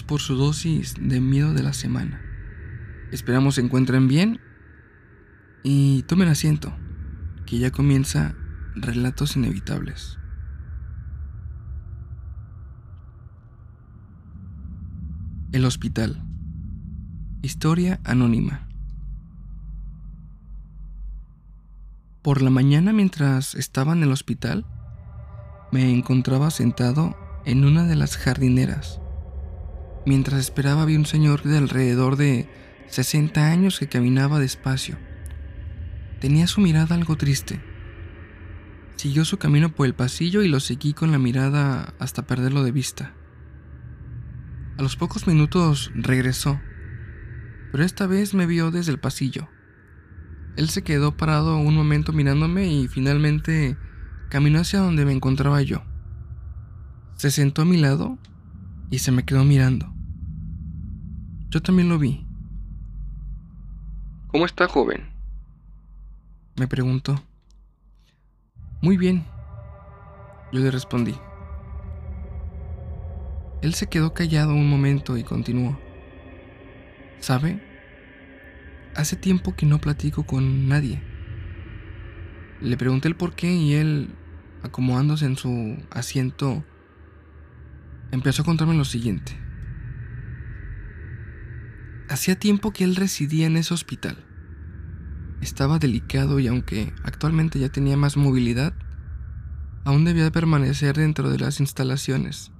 Por su dosis de miedo de la semana. Esperamos se encuentren bien y tomen asiento, que ya comienza Relatos Inevitables. El hospital. Historia anónima. Por la mañana mientras estaba en el hospital, me encontraba sentado en una de las jardineras. Mientras esperaba vi un señor de alrededor de 60 años que caminaba despacio. Tenía su mirada algo triste. Siguió su camino por el pasillo y lo seguí con la mirada hasta perderlo de vista. A los pocos minutos regresó, pero esta vez me vio desde el pasillo. Él se quedó parado un momento mirándome y finalmente caminó hacia donde me encontraba yo. Se sentó a mi lado y se me quedó mirando. Yo también lo vi. ¿Cómo está, joven? Me preguntó. Muy bien, yo le respondí. Él se quedó callado un momento y continuó. ¿Sabe? Hace tiempo que no platico con nadie. Le pregunté el por qué y él, acomodándose en su asiento, empezó a contarme lo siguiente. Hacía tiempo que él residía en ese hospital. Estaba delicado y aunque actualmente ya tenía más movilidad, aún debía permanecer dentro de las instalaciones.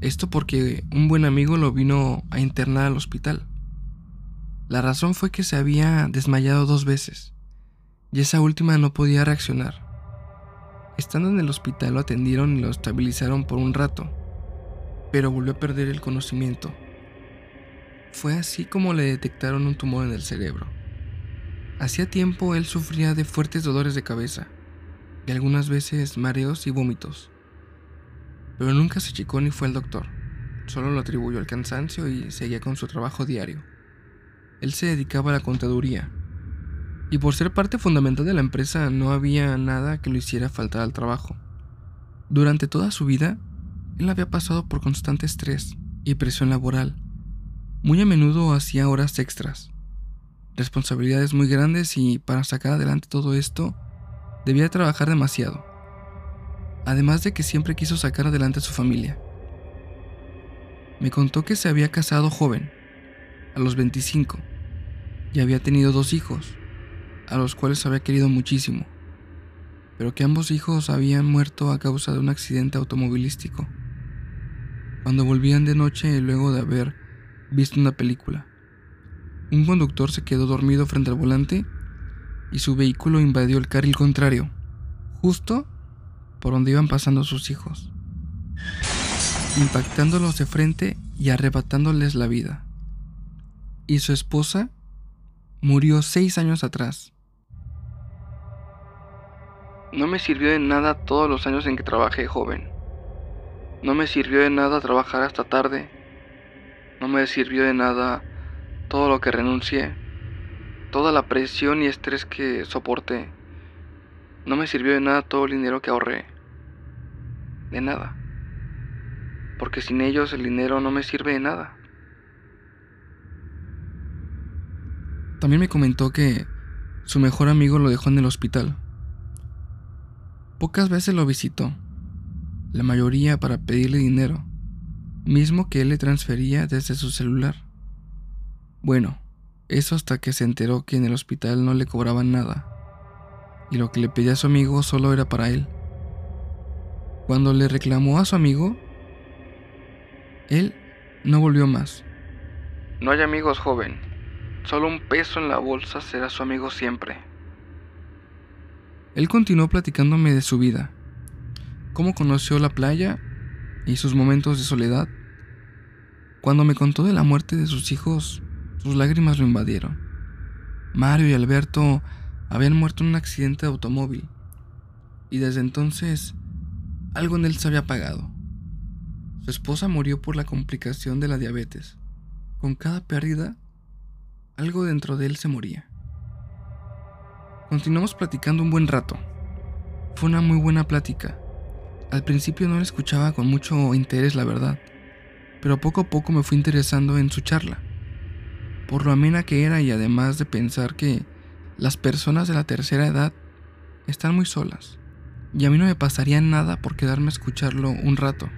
Esto porque un buen amigo lo vino a internar al hospital. La razón fue que se había desmayado dos veces, y esa última no podía reaccionar. Estando en el hospital lo atendieron y lo estabilizaron por un rato, pero volvió a perder el conocimiento. Fue así como le detectaron un tumor en el cerebro. Hacía tiempo él sufría de fuertes dolores de cabeza y algunas veces mareos y vómitos, pero nunca se chicó ni fue al doctor, solo lo atribuyó al cansancio y seguía con su trabajo diario. Él se dedicaba a la contaduría, y por ser parte fundamental de la empresa no había nada que lo hiciera faltar al trabajo. Durante toda su vida, él había pasado por constante estrés y presión laboral. Muy a menudo hacía horas extras, responsabilidades muy grandes y para sacar adelante todo esto, debía trabajar demasiado. Además de que siempre quiso sacar adelante a su familia. Me contó que se había casado joven, a los 25, y había tenido dos hijos, a los cuales había querido muchísimo, pero que ambos hijos habían muerto a causa de un accidente automovilístico, cuando volvían de noche luego de haber visto una película. Un conductor se quedó dormido frente al volante y su vehículo invadió el carril contrario, justo por donde iban pasando sus hijos, impactándolos de frente y arrebatándoles la vida y su esposa murió seis años atrás. No me sirvió de nada todos los años en que trabajé joven. No me sirvió de nada trabajar hasta tarde. No me sirvió de nada todo lo que renuncié. Toda la presión y estrés que soporté. No me sirvió de nada todo el dinero que ahorré. De nada. Porque sin ellos el dinero no me sirve de nada. También me comentó que su mejor amigo lo dejó en el hospital. Pocas veces lo visitó, la mayoría para pedirle dinero, mismo que él le transfería desde su celular. Bueno, eso hasta que se enteró que en el hospital no le cobraban nada, y lo que le pedía a su amigo solo era para él. Cuando le reclamó a su amigo, él no volvió más. No hay amigos, joven. Solo un peso en la bolsa será su amigo siempre. Él continuó platicándome de su vida, cómo conoció la playa y sus momentos de soledad. Cuando me contó de la muerte de sus hijos, sus lágrimas lo invadieron. Mario y Alberto habían muerto en un accidente de automóvil y desde entonces algo en él se había apagado. Su esposa murió por la complicación de la diabetes. Con cada pérdida, algo dentro de él se moría. Continuamos platicando un buen rato. Fue una muy buena plática. Al principio no la escuchaba con mucho interés, la verdad. Pero poco a poco me fui interesando en su charla, por lo amena que era y además de pensar que las personas de la tercera edad están muy solas, y a mí no me pasaría nada por quedarme a escucharlo un rato.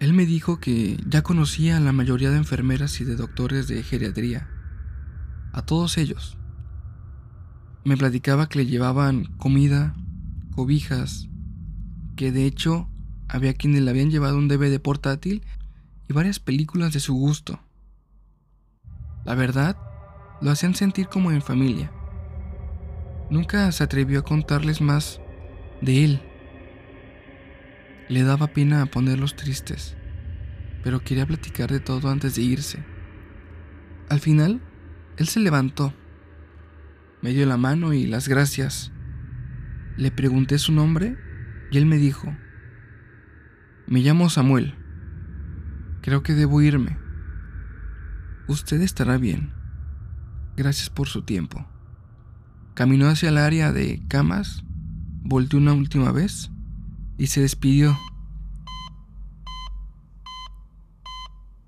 Él me dijo que ya conocía a la mayoría de enfermeras y de doctores de geriatría, a todos ellos. Me platicaba que le llevaban comida, cobijas, que de hecho había quienes le habían llevado un DVD portátil y varias películas de su gusto. La verdad, lo hacían sentir como en familia. Nunca se atrevió a contarles más de él. Le daba pena ponerlos tristes, pero quería platicar de todo antes de irse. Al final, él se levantó, me dio la mano y las gracias. Le pregunté su nombre y él me dijo, me llamo Samuel. Creo que debo irme. Usted estará bien. Gracias por su tiempo. Caminó hacia el área de camas, volteó una última vez y se despidió.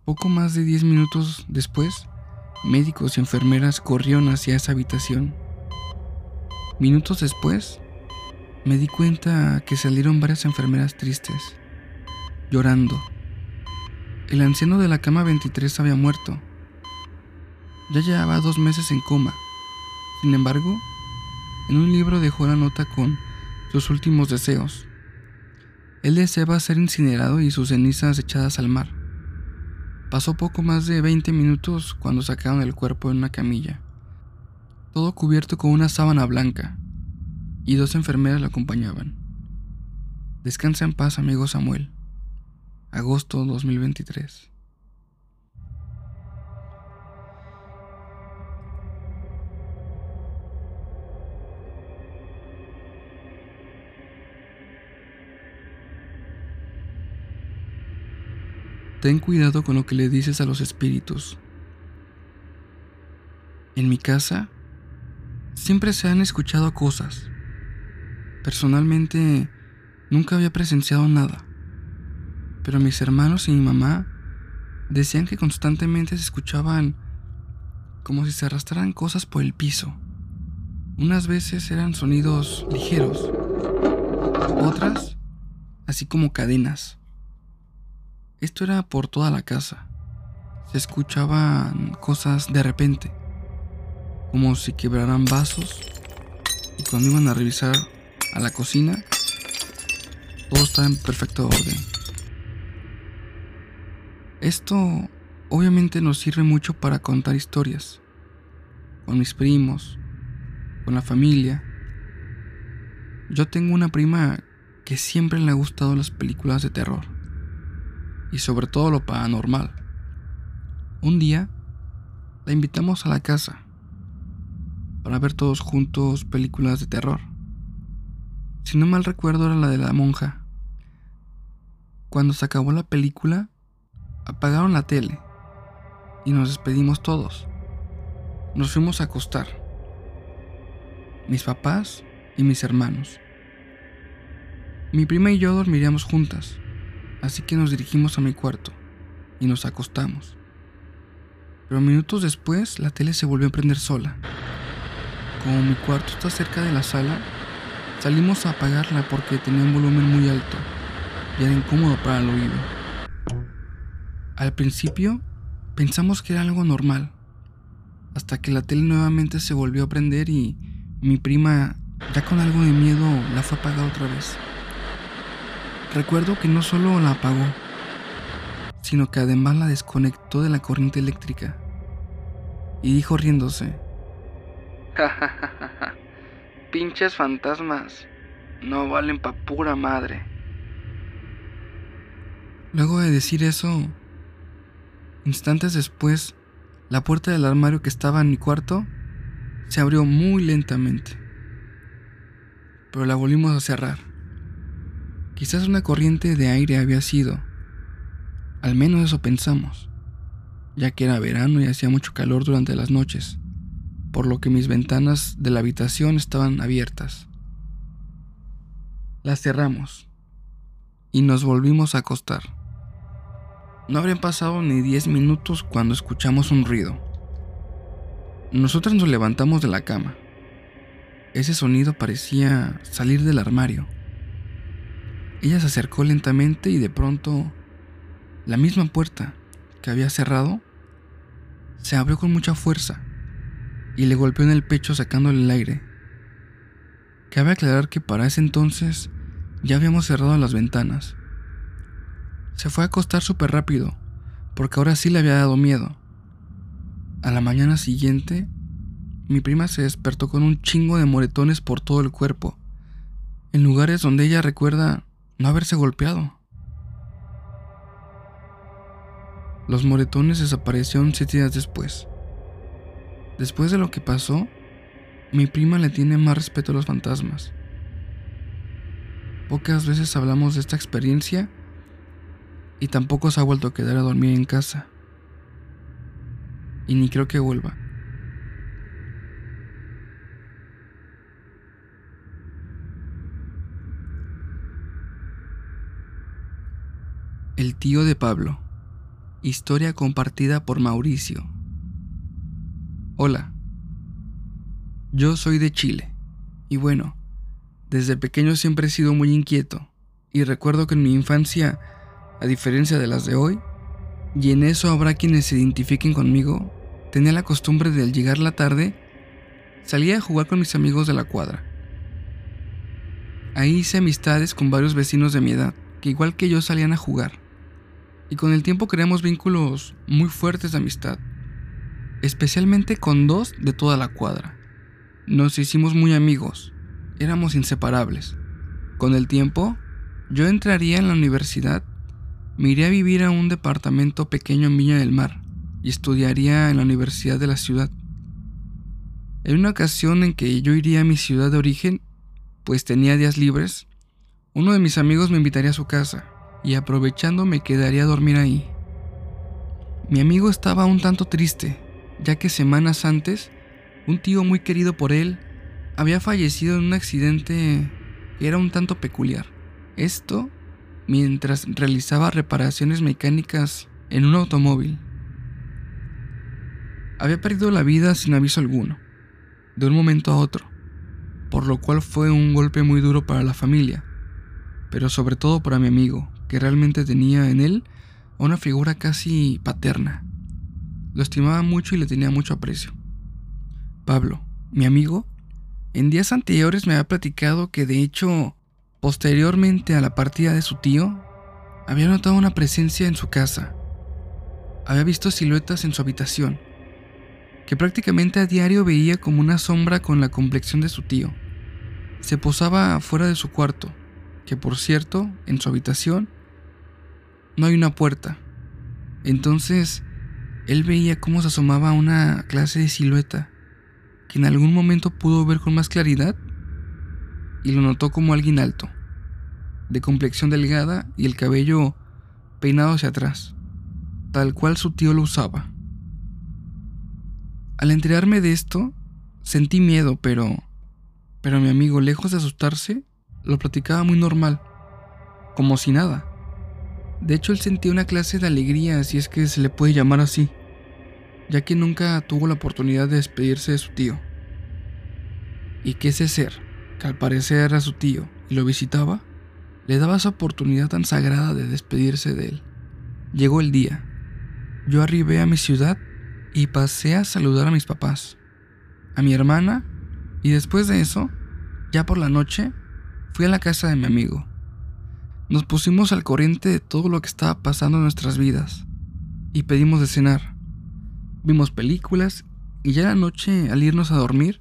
Poco más de diez minutos después, médicos y enfermeras corrieron hacia esa habitación. Minutos después, me di cuenta que salieron varias enfermeras tristes llorando. El anciano de la cama 23 había muerto. Ya llevaba dos meses en coma. Sin embargo, en un libro dejó la nota con sus últimos deseos. Él deseaba ser incinerado y sus cenizas echadas al mar. Pasó poco más de 20 minutos cuando sacaron el cuerpo en una camilla, todo cubierto con una sábana blanca, y dos enfermeras lo acompañaban. Descansa en paz, amigo Samuel agosto 2023. Ten cuidado con lo que le dices a los espíritus. En mi casa siempre se han escuchado cosas. Personalmente nunca había presenciado nada pero mis hermanos y mi mamá decían que constantemente se escuchaban como si se arrastraran cosas por el piso. Unas veces eran sonidos ligeros, otras así como cadenas. Esto era por toda la casa. Se escuchaban cosas de repente, como si quebraran vasos, y cuando iban a revisar a la cocina, todo estaba en perfecto orden. Esto obviamente nos sirve mucho para contar historias, con mis primos, con la familia. Yo tengo una prima que siempre le ha gustado las películas de terror, y sobre todo lo paranormal. Un día la invitamos a la casa para ver todos juntos películas de terror. Si no mal recuerdo era la de la monja. Cuando se acabó la película, apagaron la tele y nos despedimos todos. Nos fuimos a acostar. Mis papás y mis hermanos. Mi prima y yo dormiríamos juntas, así que nos dirigimos a mi cuarto y nos acostamos. Pero minutos después la tele se volvió a prender sola. Como mi cuarto está cerca de la sala, salimos a apagarla porque tenía un volumen muy alto y era incómodo para el oído. Al principio pensamos que era algo normal, hasta que la tele nuevamente se volvió a prender y mi prima, ya con algo de miedo, la fue a apagar otra vez. Recuerdo que no solo la apagó, sino que además la desconectó de la corriente eléctrica. Y dijo riéndose. Pinches fantasmas. No valen pa' pura madre. Luego de decir eso, Instantes después, la puerta del armario que estaba en mi cuarto se abrió muy lentamente, pero la volvimos a cerrar. Quizás una corriente de aire había sido, al menos eso pensamos, ya que era verano y hacía mucho calor durante las noches, por lo que mis ventanas de la habitación estaban abiertas. Las cerramos y nos volvimos a acostar. No habrían pasado ni 10 minutos cuando escuchamos un ruido. Nosotras nos levantamos de la cama. Ese sonido parecía salir del armario. Ella se acercó lentamente y de pronto la misma puerta que había cerrado se abrió con mucha fuerza y le golpeó en el pecho sacándole el aire. Cabe aclarar que para ese entonces ya habíamos cerrado las ventanas. Se fue a acostar súper rápido, porque ahora sí le había dado miedo. A la mañana siguiente, mi prima se despertó con un chingo de moretones por todo el cuerpo, en lugares donde ella recuerda no haberse golpeado. Los moretones desaparecieron siete días después. Después de lo que pasó, mi prima le tiene más respeto a los fantasmas. Pocas veces hablamos de esta experiencia y tampoco se ha vuelto a quedar a dormir en casa. Y ni creo que vuelva. El tío de Pablo. Historia compartida por Mauricio. Hola. Yo soy de Chile. Y bueno, desde pequeño siempre he sido muy inquieto. Y recuerdo que en mi infancia, a diferencia de las de hoy, y en eso habrá quienes se identifiquen conmigo, tenía la costumbre de al llegar la tarde, salía a jugar con mis amigos de la cuadra. Ahí hice amistades con varios vecinos de mi edad, que igual que yo salían a jugar y con el tiempo creamos vínculos muy fuertes de amistad, especialmente con dos de toda la cuadra. Nos hicimos muy amigos, éramos inseparables. Con el tiempo, yo entraría en la universidad, me iría a vivir a un departamento pequeño en Viña del Mar y estudiaría en la universidad de la ciudad. En una ocasión en que yo iría a mi ciudad de origen, pues tenía días libres, uno de mis amigos me invitaría a su casa y aprovechando me quedaría a dormir ahí. Mi amigo estaba un tanto triste, ya que semanas antes, un tío muy querido por él había fallecido en un accidente que era un tanto peculiar. Esto mientras realizaba reparaciones mecánicas en un automóvil. Había perdido la vida sin aviso alguno, de un momento a otro, por lo cual fue un golpe muy duro para la familia, pero sobre todo para mi amigo, que realmente tenía en él una figura casi paterna. Lo estimaba mucho y le tenía mucho aprecio. Pablo, mi amigo, en días anteriores me había platicado que de hecho, posteriormente a la partida de su tío, había notado una presencia en su casa. Había visto siluetas en su habitación, que prácticamente a diario veía como una sombra con la complexión de su tío. Se posaba fuera de su cuarto, que por cierto, en su habitación, no hay una puerta. Entonces, él veía cómo se asomaba una clase de silueta que en algún momento pudo ver con más claridad y lo notó como alguien alto, de complexión delgada y el cabello peinado hacia atrás, tal cual su tío lo usaba. Al enterarme de esto, sentí miedo, pero pero mi amigo, lejos de asustarse, lo platicaba muy normal, como si nada. De hecho, él sentía una clase de alegría, si es que se le puede llamar así, ya que nunca tuvo la oportunidad de despedirse de su tío. Y que ese ser, que al parecer era su tío y lo visitaba, le daba esa oportunidad tan sagrada de despedirse de él. Llegó el día. Yo arribé a mi ciudad y pasé a saludar a mis papás, a mi hermana, y después de eso, ya por la noche, fui a la casa de mi amigo. Nos pusimos al corriente de todo lo que estaba pasando en nuestras vidas y pedimos de cenar. Vimos películas y ya la noche, al irnos a dormir,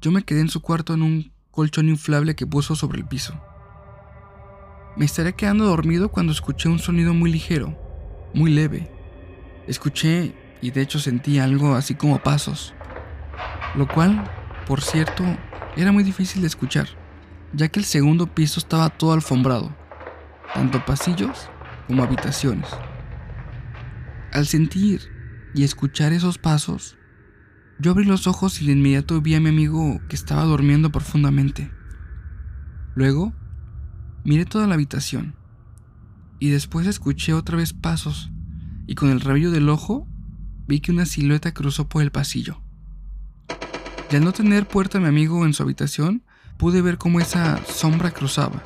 yo me quedé en su cuarto en un colchón inflable que puso sobre el piso. Me estaría quedando dormido cuando escuché un sonido muy ligero, muy leve. Escuché y de hecho sentí algo así como pasos, lo cual, por cierto, era muy difícil de escuchar, ya que el segundo piso estaba todo alfombrado tanto pasillos como habitaciones. Al sentir y escuchar esos pasos, yo abrí los ojos y de inmediato vi a mi amigo que estaba durmiendo profundamente. Luego, miré toda la habitación y después escuché otra vez pasos, y con el rabillo del ojo vi que una silueta cruzó por el pasillo. Y al no tener puerta mi amigo en su habitación, pude ver cómo esa sombra cruzaba.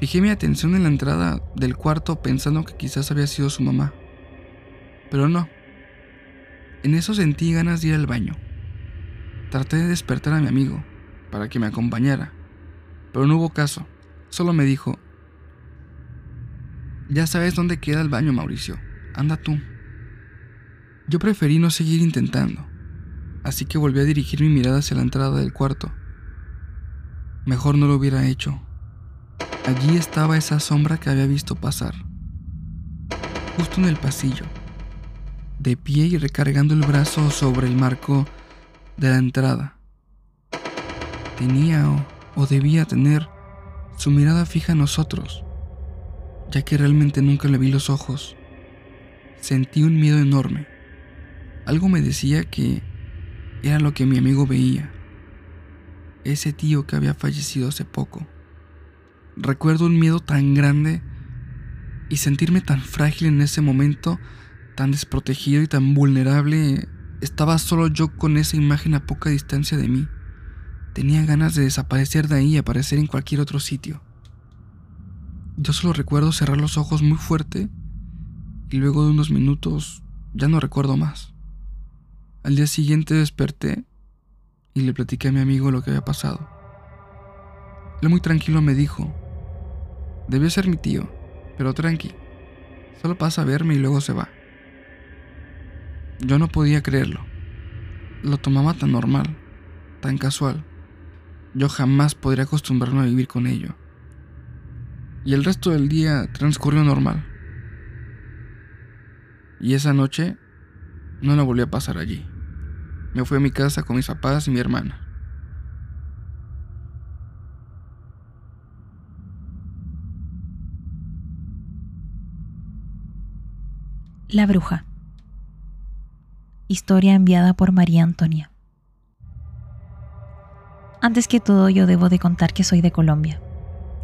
Fijé mi atención en la entrada del cuarto pensando que quizás había sido su mamá. Pero no. En eso sentí ganas de ir al baño. Traté de despertar a mi amigo para que me acompañara, pero no hubo caso. Solo me dijo, ya sabes dónde queda el baño, Mauricio. Anda tú. Yo preferí no seguir intentando, así que volví a dirigir mi mirada hacia la entrada del cuarto. Mejor no lo hubiera hecho. Allí estaba esa sombra que había visto pasar, justo en el pasillo, de pie y recargando el brazo sobre el marco de la entrada. Tenía o, o debía tener su mirada fija en nosotros, ya que realmente nunca le vi los ojos. Sentí un miedo enorme. Algo me decía que era lo que mi amigo veía. Ese tío que había fallecido hace poco. Recuerdo un miedo tan grande y sentirme tan frágil en ese momento, tan desprotegido y tan vulnerable. Estaba solo yo con esa imagen a poca distancia de mí. Tenía ganas de desaparecer de ahí y aparecer en cualquier otro sitio. Yo solo recuerdo cerrar los ojos muy fuerte y luego de unos minutos ya no recuerdo más. Al día siguiente desperté y le platiqué a mi amigo lo que había pasado. Él muy tranquilo me dijo, debió ser mi tío, pero tranqui, solo pasa a verme y luego se va. Yo no podía creerlo. Lo tomaba tan normal, tan casual. Yo jamás podría acostumbrarme a vivir con ello. Y el resto del día transcurrió normal. Y esa noche no la volví a pasar allí. Me fui a mi casa con mis papás y mi hermana. La bruja. Historia enviada por María Antonia. Antes que todo yo debo de contar que soy de Colombia.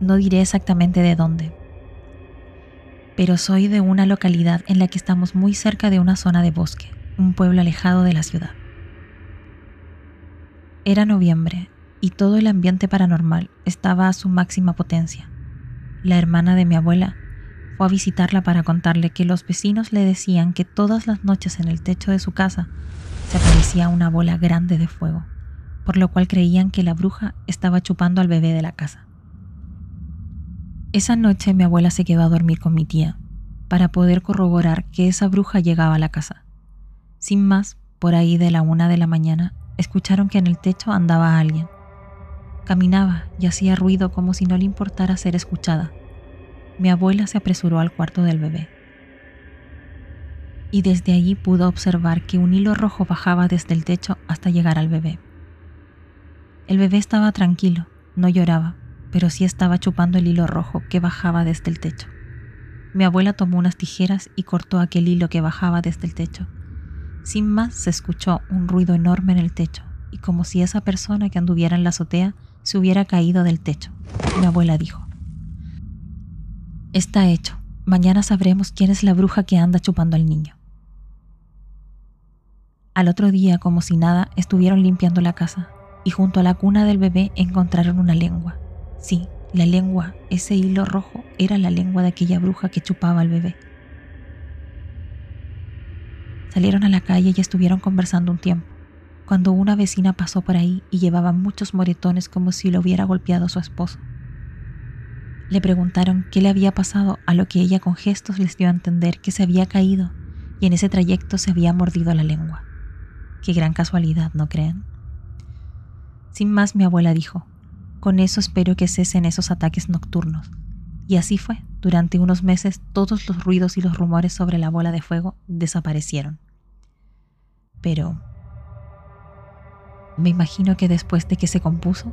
No diré exactamente de dónde, pero soy de una localidad en la que estamos muy cerca de una zona de bosque, un pueblo alejado de la ciudad. Era noviembre y todo el ambiente paranormal estaba a su máxima potencia. La hermana de mi abuela fue a visitarla para contarle que los vecinos le decían que todas las noches en el techo de su casa se aparecía una bola grande de fuego, por lo cual creían que la bruja estaba chupando al bebé de la casa. Esa noche mi abuela se quedó a dormir con mi tía para poder corroborar que esa bruja llegaba a la casa. Sin más, por ahí de la una de la mañana, escucharon que en el techo andaba alguien. Caminaba y hacía ruido como si no le importara ser escuchada. Mi abuela se apresuró al cuarto del bebé. Y desde allí pudo observar que un hilo rojo bajaba desde el techo hasta llegar al bebé. El bebé estaba tranquilo, no lloraba, pero sí estaba chupando el hilo rojo que bajaba desde el techo. Mi abuela tomó unas tijeras y cortó aquel hilo que bajaba desde el techo. Sin más se escuchó un ruido enorme en el techo y como si esa persona que anduviera en la azotea se hubiera caído del techo. Mi abuela dijo, Está hecho. Mañana sabremos quién es la bruja que anda chupando al niño. Al otro día, como si nada, estuvieron limpiando la casa y junto a la cuna del bebé encontraron una lengua. Sí, la lengua, ese hilo rojo, era la lengua de aquella bruja que chupaba al bebé. Salieron a la calle y estuvieron conversando un tiempo, cuando una vecina pasó por ahí y llevaba muchos moretones como si lo hubiera golpeado su esposo. Le preguntaron qué le había pasado, a lo que ella con gestos les dio a entender que se había caído y en ese trayecto se había mordido la lengua. Qué gran casualidad, ¿no creen? Sin más, mi abuela dijo, con eso espero que cesen esos ataques nocturnos. Y así fue. Durante unos meses todos los ruidos y los rumores sobre la bola de fuego desaparecieron. Pero me imagino que después de que se compuso,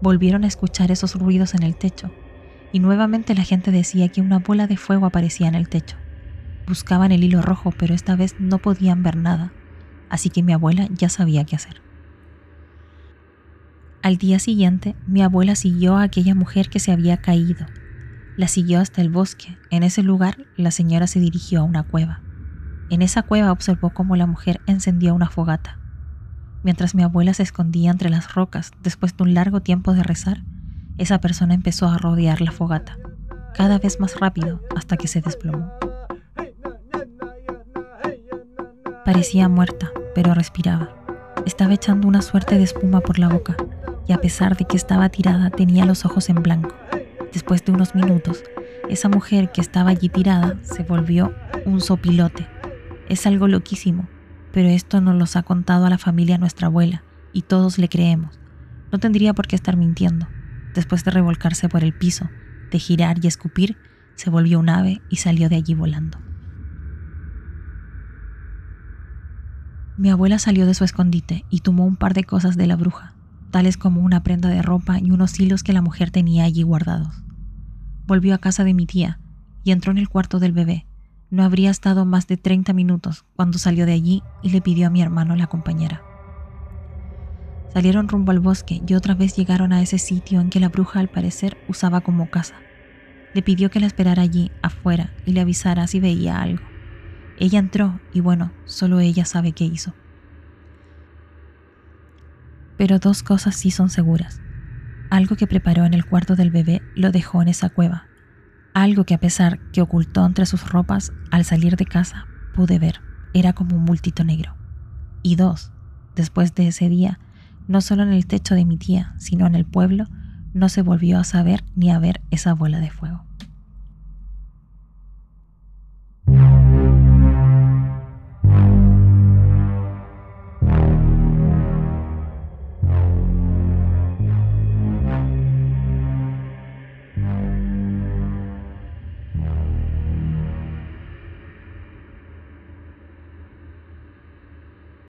volvieron a escuchar esos ruidos en el techo, y nuevamente la gente decía que una bola de fuego aparecía en el techo. Buscaban el hilo rojo, pero esta vez no podían ver nada, así que mi abuela ya sabía qué hacer. Al día siguiente, mi abuela siguió a aquella mujer que se había caído. La siguió hasta el bosque. En ese lugar, la señora se dirigió a una cueva. En esa cueva observó cómo la mujer encendió una fogata. Mientras mi abuela se escondía entre las rocas después de un largo tiempo de rezar, esa persona empezó a rodear la fogata, cada vez más rápido hasta que se desplomó. Parecía muerta, pero respiraba. Estaba echando una suerte de espuma por la boca y a pesar de que estaba tirada tenía los ojos en blanco. Después de unos minutos, esa mujer que estaba allí tirada se volvió un sopilote. Es algo loquísimo, pero esto nos lo ha contado a la familia nuestra abuela y todos le creemos. No tendría por qué estar mintiendo. Después de revolcarse por el piso, de girar y escupir, se volvió un ave y salió de allí volando. Mi abuela salió de su escondite y tomó un par de cosas de la bruja, tales como una prenda de ropa y unos hilos que la mujer tenía allí guardados. Volvió a casa de mi tía y entró en el cuarto del bebé. No habría estado más de 30 minutos cuando salió de allí y le pidió a mi hermano la compañera. Salieron rumbo al bosque y otra vez llegaron a ese sitio en que la bruja al parecer usaba como casa. Le pidió que la esperara allí, afuera, y le avisara si veía algo. Ella entró y bueno, solo ella sabe qué hizo. Pero dos cosas sí son seguras. Algo que preparó en el cuarto del bebé lo dejó en esa cueva. Algo que a pesar que ocultó entre sus ropas, al salir de casa pude ver, era como un bultito negro. Y dos, después de ese día, no solo en el techo de mi tía, sino en el pueblo, no se volvió a saber ni a ver esa bola de fuego.